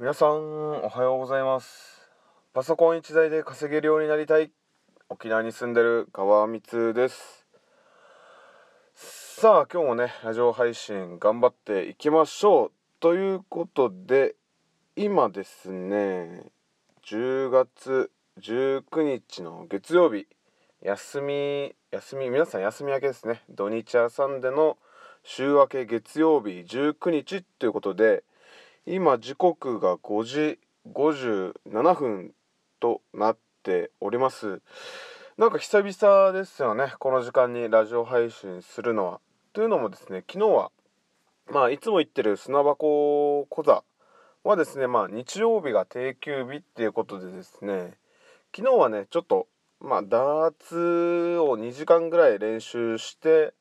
皆さんおはようございます。パソコン1台で稼げるようになりたい。沖縄に住んでる川光です。さあ今日もねラジオ配信頑張っていきましょう。ということで今ですね10月19日の月曜日休み休み皆さん休み明けですね。土日挟んでの週明け月曜日19日ということで今時刻が5時57分となっております。なんか久々ですよねこの時間にラジオ配信するのは。というのもですね昨日はまあいつも行ってる砂箱講座はですねまあ日曜日が定休日っていうことでですね昨日はねちょっとまあダーツを2時間ぐらい練習して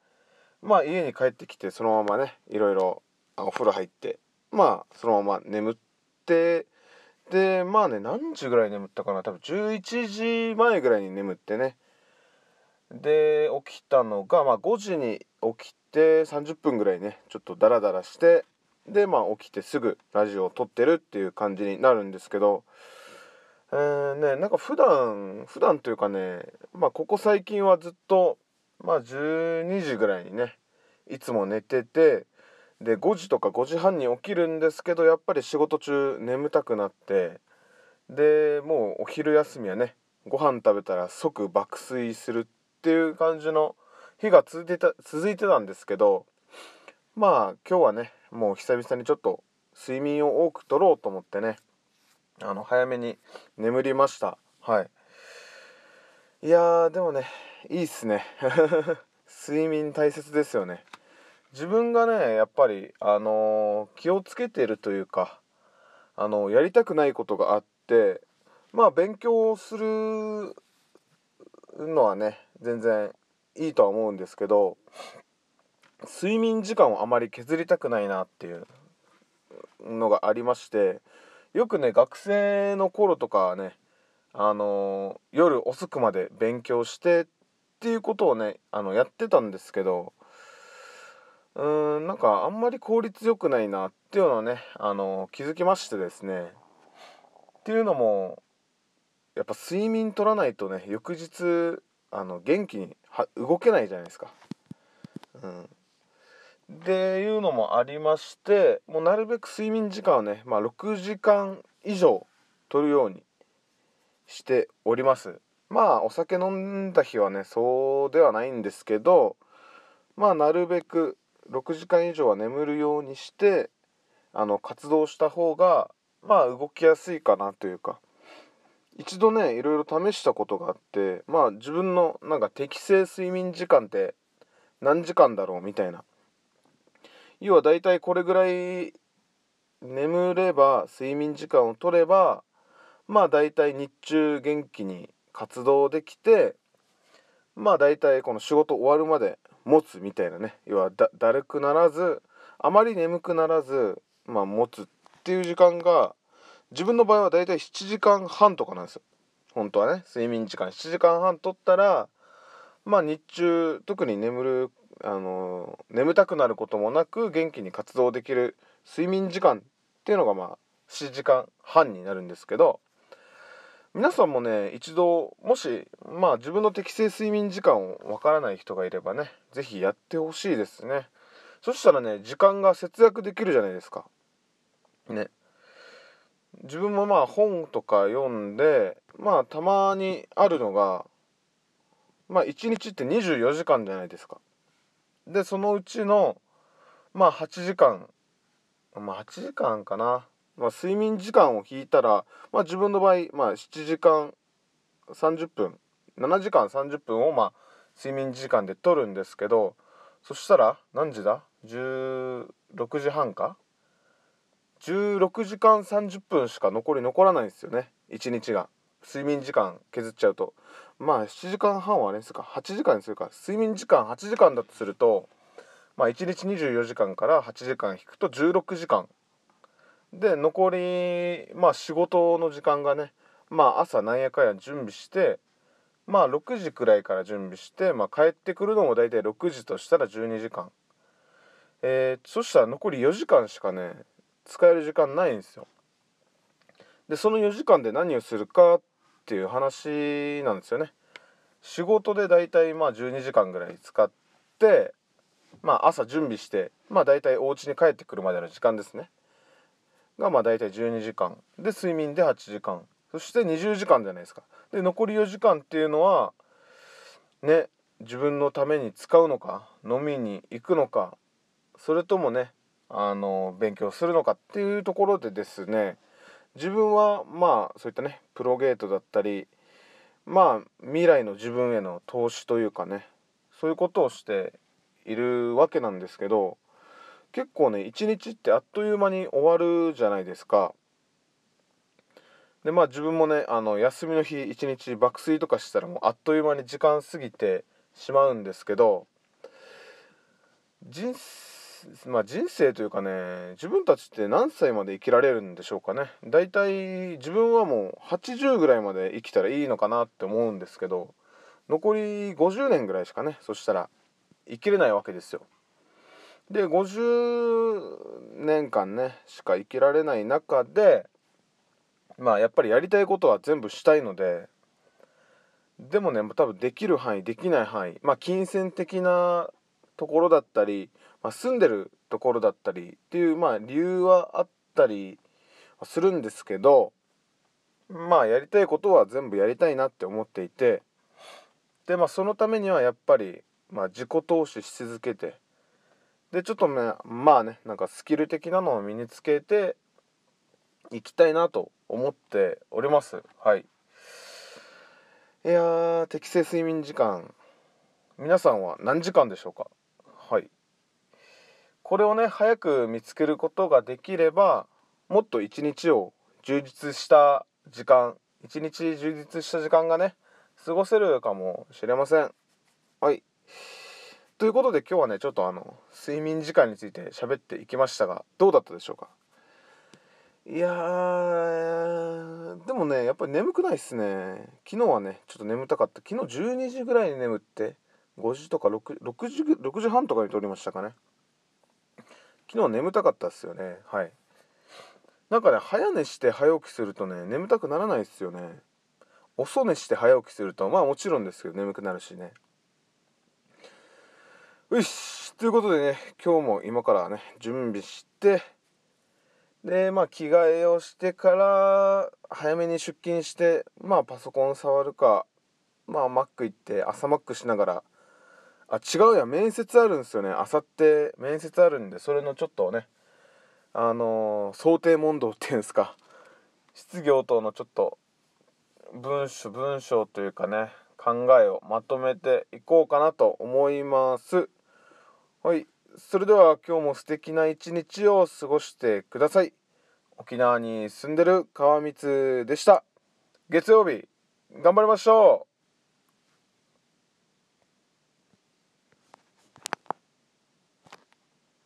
まあ家に帰ってきてそのままねいろいろお風呂入ってまあそのまま眠ってでまあね何時ぐらい眠ったかな多分11時前ぐらいに眠ってね。で起きたのが、まあ、5時に起きて30分ぐらいねちょっとダラダラしてでまあ起きてすぐラジオを撮ってるっていう感じになるんですけどえー、ねなんか普段普段というかねまあここ最近はずっとまあ12時ぐらいにねいつも寝ててで5時とか5時半に起きるんですけどやっぱり仕事中眠たくなってでもうお昼休みはねご飯食べたら即爆睡するっていう感じの日が続いてた続いてたんですけどまあ今日はねもう久々にちょっと睡眠を多くとろうと思ってねあの早めに眠りました。はい。いやでもねいいっすね。睡眠大切ですよね。自分がねやっぱりあのー、気をつけてるというかあのやりたくないことがあってまあ勉強するのはね全然いいとは思うんですけど睡眠時間をあまり削りたくないなっていうのがありましてよくね学生の頃とかはねあのー、夜遅くまで勉強してっていうことをねあのやってたんですけどうーんなんかあんまり効率よくないなっていうのをねあの気づきましてですね。っていうのもやっぱ睡眠取らないとね翌日あの元気に動けないじゃないですか。うん、っていうのもありましてもうなるべく睡眠時間をね、まあ、6時間以上取るようにしております。まあお酒飲んだ日はねそうではないんですけどまあなるべく6時間以上は眠るようにしてあの活動した方がまあ動きやすいかなというか。一度ねいろいろ試したことがあってまあ自分のなんか適正睡眠時間って何時間だろうみたいな。要はだいたいこれぐらい眠れば睡眠時間を取ればまあだいたい日中元気に活動できてまあだいたいこの仕事終わるまで持つみたいなね。要はだだるくならずあまり眠くならずまあ持つっていう時間が自分の場合はだいたい7時間半とかなんですよ。本当はね。睡眠時間。7時間半取ったらまあ日中特に眠るあの眠たくなることもなく元気に活動できる睡眠時間っていうのがまあ7時間半になるんですけど皆さんもね一度もしまあ自分の適正睡眠時間をわからない人がいればね是非やってほしいですね。そしたらね時間が節約できるじゃないですか。ね。自分もまあ本とか読んでまあたまにあるのがまあ1日って24時間じゃないですか。でそのうちのまあ8時間まあ8時間かな、まあ、睡眠時間を引いたら、まあ、自分の場合、まあ、7時間30分7時間30分をまあ睡眠時間で取るんですけどそしたら何時だ？16時半か？16時間30分しか残り残らないんですよね。1日が。睡眠時間削っちゃうと。まあ7時間半はあれですか？8時間にするか。睡眠時間8時間だとするとまあ1日24時間から8時間引くと16時間で残りまあ仕事の時間がねまあ朝なんやかんや準備してまあ6時くらいから準備して、まあ、帰ってくるのも大体6時としたら12時間。えー、そしたら残り4時間しかね使える時間ないんですよ。でその4時間で何をするかっていう話なんですよね。仕事でだいたいまあ12時間ぐらい使ってまあ朝準備してまあだいたいお家に帰ってくるまでの時間ですね。がまあだいたい12時間。で睡眠で8時間。そして20時間じゃないですか。で残り4時間っていうのはね自分のために使うのか飲みに行くのかそれともねあの勉強するのかっていうところでですね自分はまあそういったねプロゲートだったりまあ未来の自分への投資というかねそういうことをしているわけなんですけど結構ね一日ってあっという間に終わるじゃないですか。でまあ自分もねあの休みの日一日爆睡とかしたらもうあっという間に時間過ぎてしまうんですけど人,、まあ、人生というかね自分たちって何歳まで生きられるんでしょうかねだいたい自分はもう80ぐらいまで生きたらいいのかなって思うんですけど残り50年ぐらいしかねそしたら生きれないわけですよ。で50年間ねしか生きられない中でまあやっぱりやりたいことは全部したいのででもね多分できる範囲できない範囲まあ金銭的なところだったり、まあ、住んでるところだったりっていうまあ理由はあったりするんですけどまあやりたいことは全部やりたいなって思っていてでまあそのためにはやっぱり、まあ、自己投資し続けてでちょっとねまあねなんかスキル的なのを身につけていきたいなと思っております。はい。いやー適正睡眠時間。皆さんは何時間でしょうか？はい。これをね早く見つけることができればもっと一日を充実した時間一日充実した時間がね過ごせるかもしれません。はい。ということで今日はねちょっとあの睡眠時間について喋っていきましたがどうだったでしょうか？いやでもねやっぱり眠くないっすね。昨日はねちょっと眠たかった。昨日12時ぐらいに眠って5時とか 6, 6, 時6時半とかに撮りましたかね。昨日は眠たかったっすよね。はい。なんかね早寝して早起きするとね眠たくならないっすよね。遅寝して早起きするとまあもちろんですけど眠くなるしね。よしということでね今日も今からね準備してでまあ着替えをしてから早めに出勤してまあパソコン触るかまあマック行って朝マックしながらあ違うや面接あるんですよね。あさって面接あるんでそれのちょっとねあのー、想定問答っていうんですか質疑応答のちょっと文章文章というかね考えをまとめていこうかなと思います。はい。それでは今日も素敵な一日を過ごしてください。沖縄に住んでる川光でした。月曜日頑張りましょう。